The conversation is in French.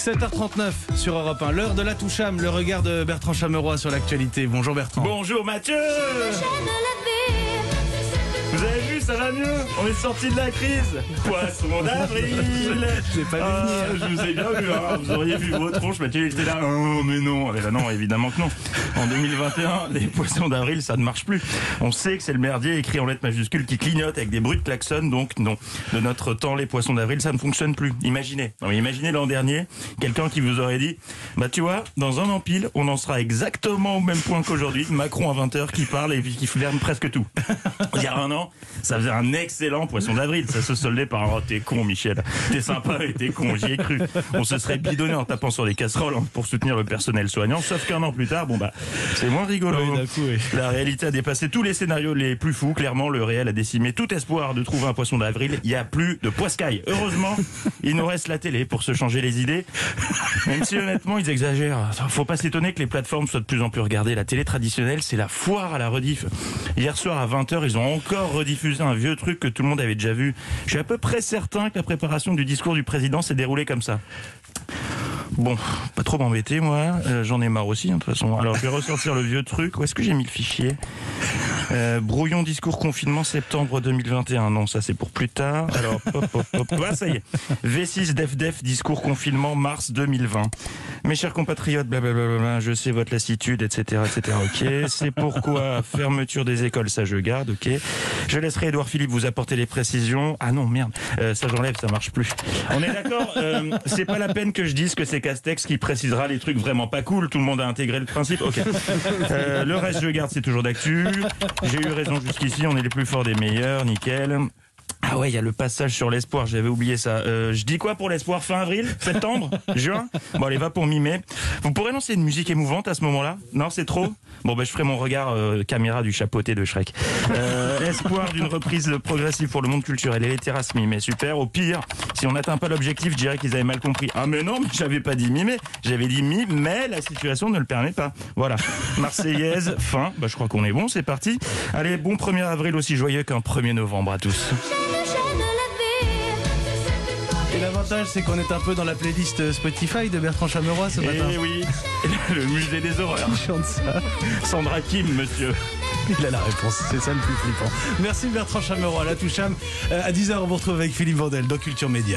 7h39 sur Europe 1, l'heure de la Toucham, le regard de Bertrand Chameroy sur l'actualité. Bonjour Bertrand. Bonjour Mathieu ça va mieux On est sorti de la crise Poisson d'avril J'ai pas vu Ah, venir. Je vous ai bien vu, hein. vous auriez vu vos tronches, Mathieu il était là, oh mais non, Eh ben non, évidemment que non. En 2021, les poissons d'avril, ça ne marche plus. On sait que c'est le merdier écrit en lettres majuscules qui clignote avec des bruits de klaxon, donc non. De notre temps, les poissons d'avril, ça ne fonctionne plus. Imaginez, non, mais imaginez l'an dernier, quelqu'un qui vous aurait dit, bah tu vois, dans un an pile, on en sera exactement au même point qu'aujourd'hui, Macron à 20h qui parle et qui ferme presque tout. Il y a un an, ça faisait un excellent poisson d'avril. Ça se soldait par un oh, t'es con, Michel. T'es sympa et t'es con, j'y ai cru. On se serait bidonné en tapant sur les casseroles hein, pour soutenir le personnel soignant. Sauf qu'un an plus tard, bon bah, c'est moins rigolo. Oui, d'un coup, oui. La réalité a dépassé tous les scénarios les plus fous. Clairement, le réel a décimé tout espoir de trouver un poisson d'avril. Il n'y a plus de poiscaille. Heureusement, il nous reste la télé pour se changer les idées. Même si honnêtement, ils exagèrent. Faut pas s'étonner que les plateformes soient de plus en plus regardées. La télé traditionnelle, c'est la foire à la rediff. Hier soir à 20h, ils ont encore rediffusé un vieux truc que tout le monde avait déjà vu. Je suis à peu près certain que la préparation du discours du président s'est déroulée comme ça. Bon, pas trop m'embêter moi, Euh, j'en ai marre aussi hein, de toute façon. Alors je vais ressortir le vieux truc. Où est-ce que j'ai mis le fichier? Euh, Brouillon discours confinement septembre 2021. Non, ça c'est pour plus tard. Alors hop hop hop. Ah, ça y est. V6 def def discours confinement mars 2020. Mes chers compatriotes, blablabla, je sais votre lassitude, etc., etc. Ok. C'est pourquoi fermeture des écoles, ça je garde. Ok. Je laisserai Edouard Philippe vous apporter les précisions. Ah non, merde. Euh, ça j'enlève, ça marche plus. On est d'accord. euh, c'est pas la peine que je dise que c'est Castex qui précisera les trucs vraiment pas cool. Tout le monde a intégré le principe. Ok. Euh, le reste je garde, c'est toujours d'actu. J'ai eu raison jusqu'ici. On est les plus forts des meilleurs. Nickel. Ah ouais, il y a le passage sur l'espoir, j'avais oublié ça. Euh, je dis quoi pour l'espoir Fin avril Septembre Juin? Bon allez, va pour mi-mai. Vous pourrez lancer une musique émouvante à ce moment-là? Non, c'est trop? Bon ben je ferai mon regard euh, caméra du chapeauté de Shrek. Euh, espoir d'une reprise progressive pour le monde culturel et les terrasses mi-mai, super. Au pire, si on n'atteint pas l'objectif, je dirais qu'ils avaient mal compris. Ah mais non, mais j'avais pas dit mi-mai, j'avais dit mi, mais la situation ne le permet pas. Voilà. Marseillaise, fin, bah je crois qu'on est bon, c'est parti. Allez, bon 1er avril aussi joyeux qu'un 1er novembre à tous. Et l'avantage, c'est qu'on est un peu dans la playlist Spotify de Bertrand Chameroy ce matin. Eh oui, le musée des horreurs. Il chante ça. Sandra Kim, monsieur. Il a la réponse, c'est ça le plus flippant. Merci Bertrand Chameroy, la Toucham. Euh, À 10h, on vous retrouve avec Philippe Vandel dans Culture Média.